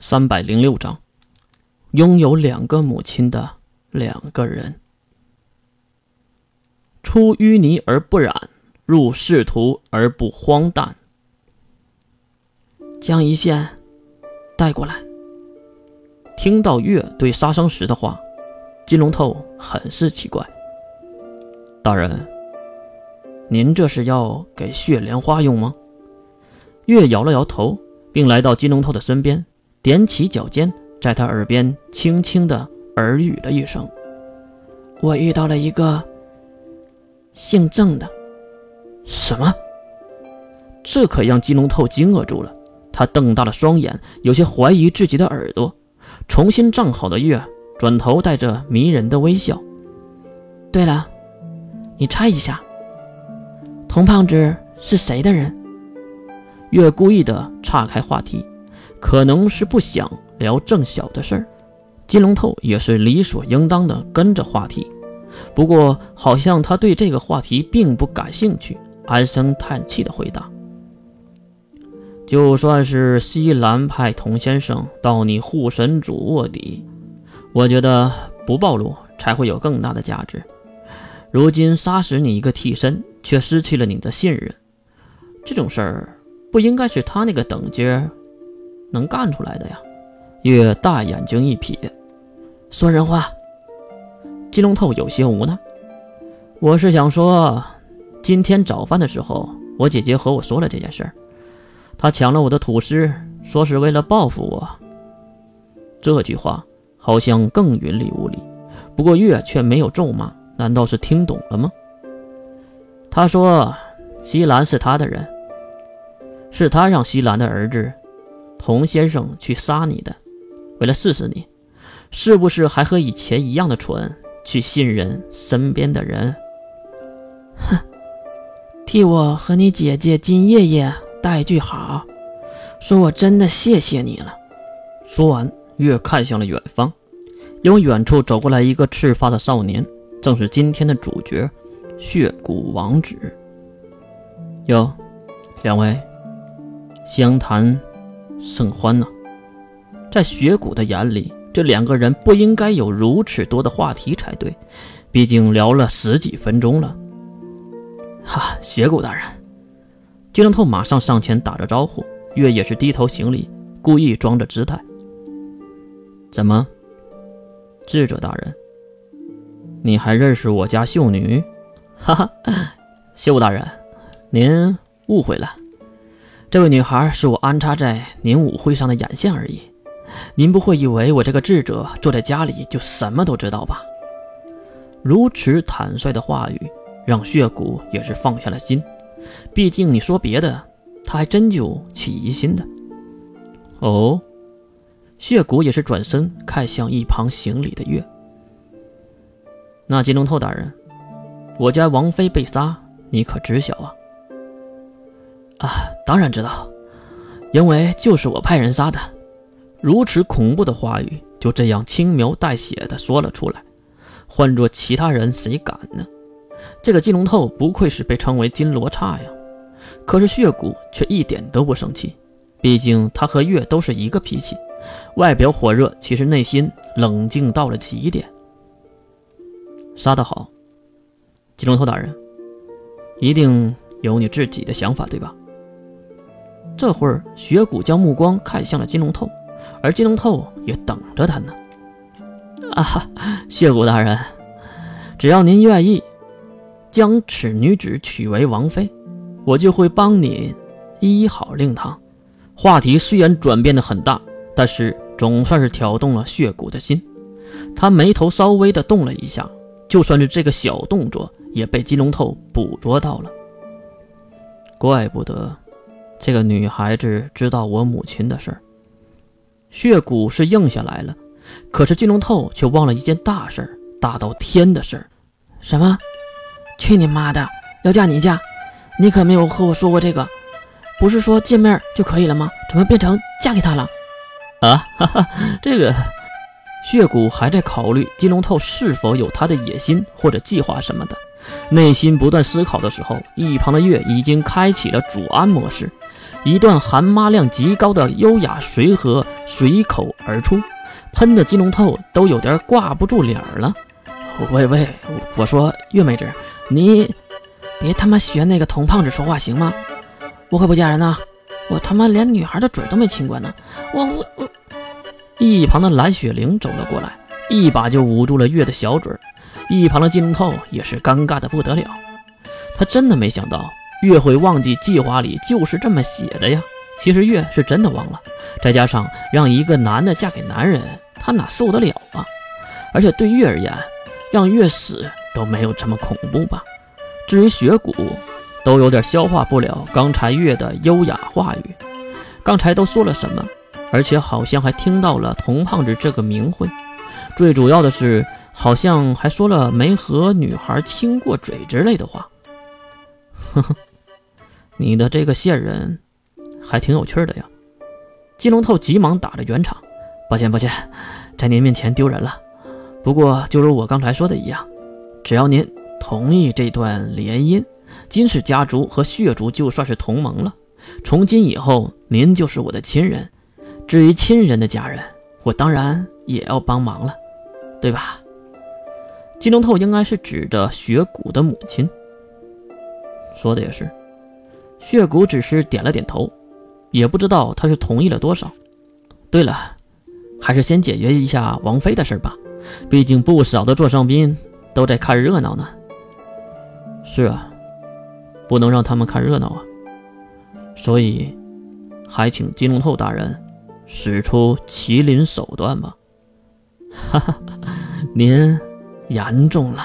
三百零六章，拥有两个母亲的两个人。出淤泥而不染，入仕途而不荒诞。将一线带过来。听到月对杀生石的话，金龙头很是奇怪。大人，您这是要给血莲花用吗？月摇了摇头，并来到金龙头的身边。踮起脚尖，在他耳边轻轻的耳语了一声：“我遇到了一个姓郑的。”什么？这可让金龙透惊愕住了。他瞪大了双眼，有些怀疑自己的耳朵。重新站好的月转头带着迷人的微笑：“对了，你猜一下，童胖子是谁的人？”月故意的岔开话题。可能是不想聊郑晓的事儿，金龙头也是理所应当的跟着话题。不过好像他对这个话题并不感兴趣，唉声叹气的回答：“就算是西兰派童先生到你护神主卧底，我觉得不暴露才会有更大的价值。如今杀死你一个替身，却失去了你的信任，这种事儿不应该是他那个等阶。”能干出来的呀！月大眼睛一瞥，说人话。金龙头有些无奈。我是想说，今天早饭的时候，我姐姐和我说了这件事儿。她抢了我的土司，说是为了报复我。这句话好像更云里雾里，不过月却没有咒骂，难道是听懂了吗？他说：“西兰是他的人，是他让西兰的儿子。”童先生去杀你的，为了试试你，是不是还和以前一样的蠢，去信任身边的人？哼，替我和你姐姐金叶叶带句好，说我真的谢谢你了。说完，月看向了远方，因为远处走过来一个赤发的少年，正是今天的主角——血骨王子。哟，两位，相谈。甚欢呢，在雪谷的眼里，这两个人不应该有如此多的话题才对，毕竟聊了十几分钟了。哈，雪谷大人，金龙透马上上前打着招呼，月也是低头行礼，故意装着姿态。怎么，智者大人，你还认识我家秀女？哈哈，秀大人，您误会了。这位女孩是我安插在您舞会上的眼线而已，您不会以为我这个智者坐在家里就什么都知道吧？如此坦率的话语让血骨也是放下了心，毕竟你说别的，他还真就起疑心的。哦，血骨也是转身看向一旁行礼的月。那金龙透大人，我家王妃被杀，你可知晓啊？啊，当然知道，因为就是我派人杀的。如此恐怖的话语就这样轻描淡写的说了出来，换做其他人谁敢呢？这个金龙透不愧是被称为金罗刹呀。可是血骨却一点都不生气，毕竟他和月都是一个脾气，外表火热，其实内心冷静到了极点。杀得好，金龙头大人，一定有你自己的想法，对吧？这会儿，雪谷将目光看向了金龙透，而金龙透也等着他呢。啊哈，雪谷大人，只要您愿意将此女子娶为王妃，我就会帮您医好令堂。话题虽然转变的很大，但是总算是挑动了血骨的心。他眉头稍微的动了一下，就算是这个小动作，也被金龙透捕捉到了。怪不得。这个女孩子知道我母亲的事儿，血骨是应下来了，可是金龙透却忘了一件大事儿，大到天的事儿。什么？去你妈的！要嫁你嫁？你可没有和我说过这个，不是说见面就可以了吗？怎么变成嫁给他了？啊，哈哈，这个血骨还在考虑金龙透是否有他的野心或者计划什么的，内心不断思考的时候，一旁的月已经开启了主安模式，一段含妈量极高的优雅随和随口而出，喷的金龙头都有点挂不住脸了。喂喂，我说月妹子，你别他妈学那个童胖子说话行吗？我可不嫁人呐，我他妈连女孩的嘴都没亲过呢。我我我。一旁的蓝雪玲走了过来，一把就捂住了月的小嘴。一旁的金龙透也是尴尬的不得了，他真的没想到月会忘记计划里就是这么写的呀。其实月是真的忘了，再加上让一个男的嫁给男人，他哪受得了啊？而且对月而言，让月死都没有这么恐怖吧？至于雪谷，都有点消化不了刚才月的优雅话语。刚才都说了什么？而且好像还听到了童胖子这个名讳，最主要的是。好像还说了没和女孩亲过嘴之类的话。呵呵，你的这个线人还挺有趣的呀。金龙透急忙打了圆场，抱歉抱歉，在您面前丢人了。不过就如我刚才说的一样，只要您同意这段联姻，金氏家族和血族就算是同盟了。从今以后，您就是我的亲人。至于亲人的家人，我当然也要帮忙了，对吧？金龙透应该是指着雪谷的母亲，说的也是。血谷只是点了点头，也不知道他是同意了多少。对了，还是先解决一下王妃的事吧，毕竟不少的座上宾都在看热闹呢。是啊，不能让他们看热闹啊，所以还请金龙透大人使出麒麟手段吧。哈哈，您。严重了。